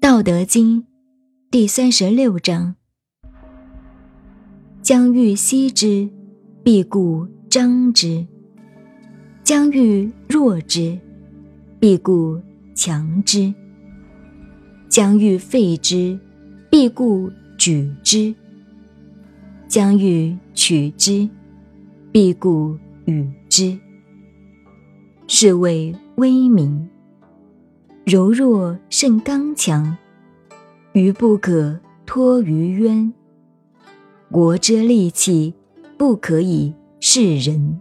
道德经第三十六章：将欲歙之，必固张之；将欲弱之，必固强之；将欲废之，必固举之；将欲取之，必固与之。是谓威名。柔弱胜刚强，愚不可托于渊。国之利器，不可以示人。